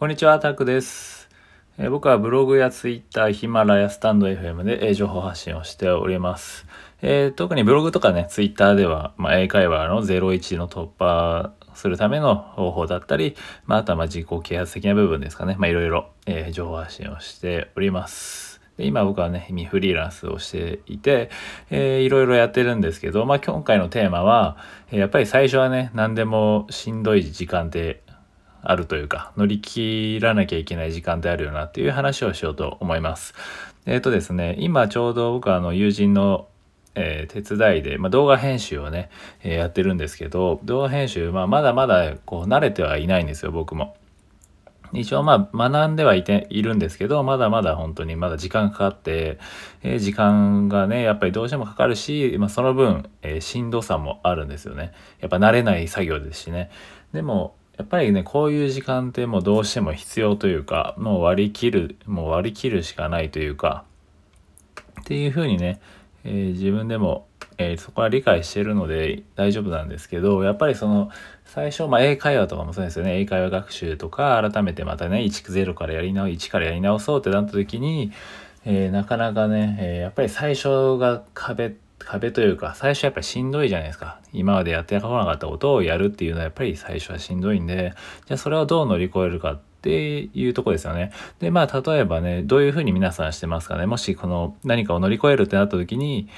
こんにちは、タクです。えー、僕はブログやツイッター、ヒマラヤ、スタンド FM で、えー、情報発信をしております。えー、特にブログとかね、ツイッターでは、まあ、英会話の01の突破するための方法だったり、まあ、あとはま自己啓発的な部分ですかね。まあ、いろいろ、え、情報発信をしております。で今僕はね、フリーランスをしていて、えー、いろいろやってるんですけど、まあ今回のテーマは、やっぱり最初はね、何でもしんどい時間ってあるというか乗り切らなきゃいけない時間であるよなっていう話をしようと思います。えっ、ー、とですね今ちょうど僕はあの友人のえー、手伝いで、まあ、動画編集をね、えー、やってるんですけど動画編集、まあ、まだまだこう慣れてはいないんですよ僕も。一応まあ学んではいているんですけどまだまだ本当にまだ時間かかって、えー、時間がねやっぱりどうしてもかかるし、まあ、その分、えー、しんどさもあるんですよねやっぱ慣れない作業ですしねでもやっぱりねこういう時間ってもうどうしても必要というかもう割り切るもう割り切るしかないというかっていうふうにね、えー、自分でも、えー、そこは理解してるので大丈夫なんですけどやっぱりその最初、まあ、英会話とかもそうですよね。英会話学習とか改めてまたね1-0からやり直1からやり直そうってなった時に、えー、なかなかね、えやっぱり最初が壁って壁というか最初やっぱりしんどいじゃないですか。今までやってこなかったことをやるっていうのはやっぱり最初はしんどいんでじゃあそれをどう乗り越えるかっていうとこですよね。でまあ例えばねどういうふうに皆さんしてますかね。もしこの何かを乗り越えるってなった時に、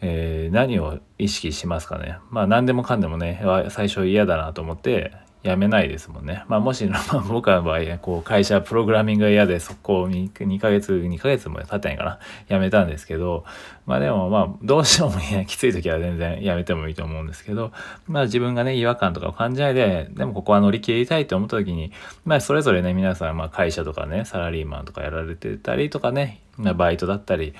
えー、何を意識しますかね。まあ何でもかんでもね最初嫌だなと思って辞めないですもんね。まあもし、まあ、僕の場合、こう会社プログラミングが嫌で速攻 2, 2ヶ月、2ヶ月も経ってないかな。辞めたんですけど、まあでもまあどうしてもね、きつい時は全然辞めてもいいと思うんですけど、まあ自分がね、違和感とかを感じないで、でもここは乗り切りたいと思った時に、まあそれぞれね、皆さん、まあ会社とかね、サラリーマンとかやられてたりとかね、バイトだったり、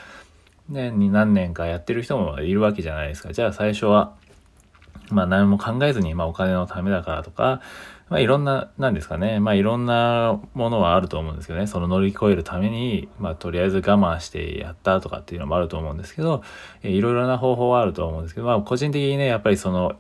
ね、何年かやってる人もいるわけじゃないですか。じゃあ最初は、まあ何も考えずに、まあお金のためだからとか、まあいろんな、なんですかね、まあいろんなものはあると思うんですけどね、その乗り越えるために、まあとりあえず我慢してやったとかっていうのもあると思うんですけど、いろいろな方法はあると思うんですけど、まあ個人的にね、やっぱりその、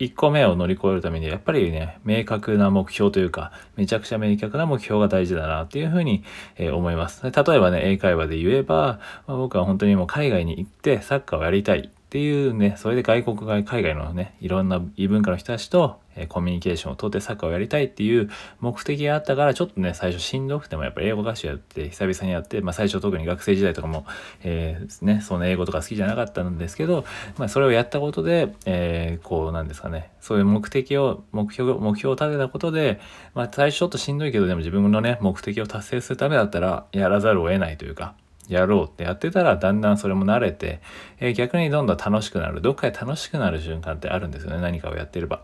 1個目を乗り越えるためにやっぱりね明確な目標というかめちゃくちゃ明確な目標が大事だなっていうふうに、えー、思います。例えばね英会話で言えば、まあ、僕は本当にもう海外に行ってサッカーをやりたい。っていうね、それで外国外、海外のね、いろんな異文化の人たちと、えコミュニケーションをとってサッカーをやりたいっていう目的があったから、ちょっとね、最初しんどくてもやっぱり英語合唱やって、久々にやって、まあ最初特に学生時代とかも、えー、ね、その英語とか好きじゃなかったんですけど、まあそれをやったことで、えー、こうなんですかね、そういう目的を、目標、目標を立てたことで、まあ最初ちょっとしんどいけど、でも自分のね、目的を達成するためだったら、やらざるを得ないというか、やろうってやってたらだんだんそれも慣れて、えー、逆にどんどん楽しくなる。どっかで楽しくなる瞬間ってあるんですよね。何かをやってれば。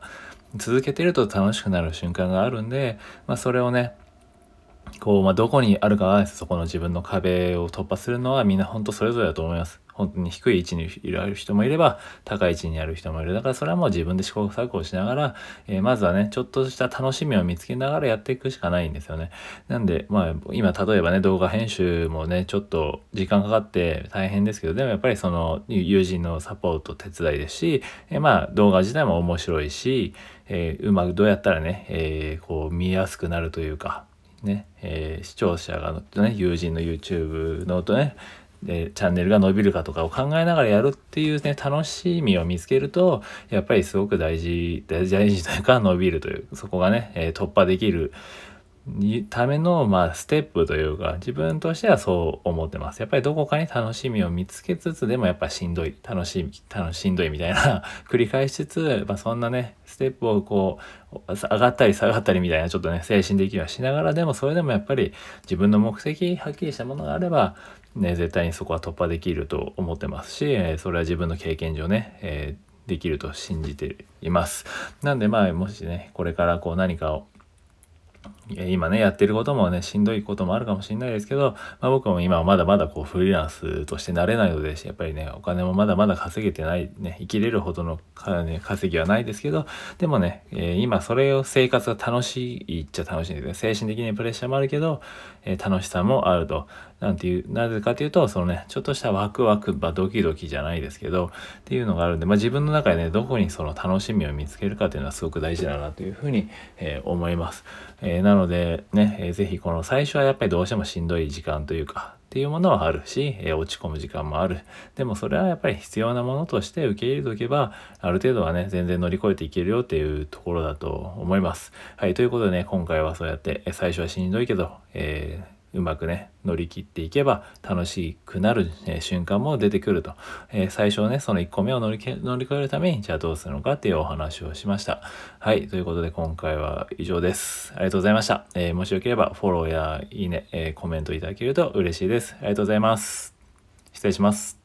続けてると楽しくなる瞬間があるんで、まあ、それをねこう、まあ、どこにあるかそこの自分の壁を突破するのはみんな本当それぞれだと思います。本当に低い位置にいる人もいれば高い位置にある人もいる。だからそれはもう自分で試行錯誤しながら、えー、まずはねちょっとした楽しみを見つけながらやっていくしかないんですよね。なんでまあ今例えばね動画編集もねちょっと時間かかって大変ですけどでもやっぱりその友人のサポート手伝いですし、えー、まあ動画自体も面白いし、えー、うまくどうやったらね、えこう見やすくなるというかね、えー、視聴者がね友人の YouTube のとねでチャンネルが伸びるかとかを考えながらやるっていうね楽しみを見つけるとやっぱりすごく大事大事というか伸びるというそこがね、えー、突破できるための、まあ、ステップというか、自分としてはそう思ってます。やっぱりどこかに楽しみを見つけつつ、でもやっぱしんどい、楽しみ、楽しんどいみたいな 繰り返しつつ、まあ、そんなね、ステップをこう、上がったり下がったりみたいな、ちょっとね、精神的にはしながら、でもそれでもやっぱり自分の目的、はっきりしたものがあれば、ね、絶対にそこは突破できると思ってますし、それは自分の経験上ね、えー、できると信じています。なんでまあ、もしね、これからこう何かを今ね、やってることもね、しんどいこともあるかもしれないですけど、まあ、僕も今はまだまだこうフリーランスとしてなれないので、やっぱりね、お金もまだまだ稼げてない、ね、生きれるほどの、稼ぎはないですけど、でもね、えー、今それを生活が楽しいっちゃ楽しいんですね。精神的にプレッシャーもあるけど、えー、楽しさもあると。なんていう、なぜかというと、そのね、ちょっとしたワクワク、まあ、ドキドキじゃないですけど、っていうのがあるんで、まあ、自分の中でね、どこにその楽しみを見つけるかっていうのはすごく大事だなというふうに、えー、思います。え、なののでね、えー、ぜひこの最初はやっぱりどうしてもしんどい時間というか、っていうものはあるし、えー、落ち込む時間もある。でもそれはやっぱり必要なものとして受け入れておけば、ある程度はね、全然乗り越えていけるよっていうところだと思います。はい、ということでね、今回はそうやって、え最初はしんどいけど、えーうまくね乗り切っていけば楽しくなる、えー、瞬間も出てくると、えー、最初ねその1個目を乗り乗り越えるためにじゃあどうするのかっていうお話をしました。はいということで今回は以上です。ありがとうございました、えー、もしよければフォローやいいね、えコメントいただけると嬉しいです。ありがとうございます。失礼します。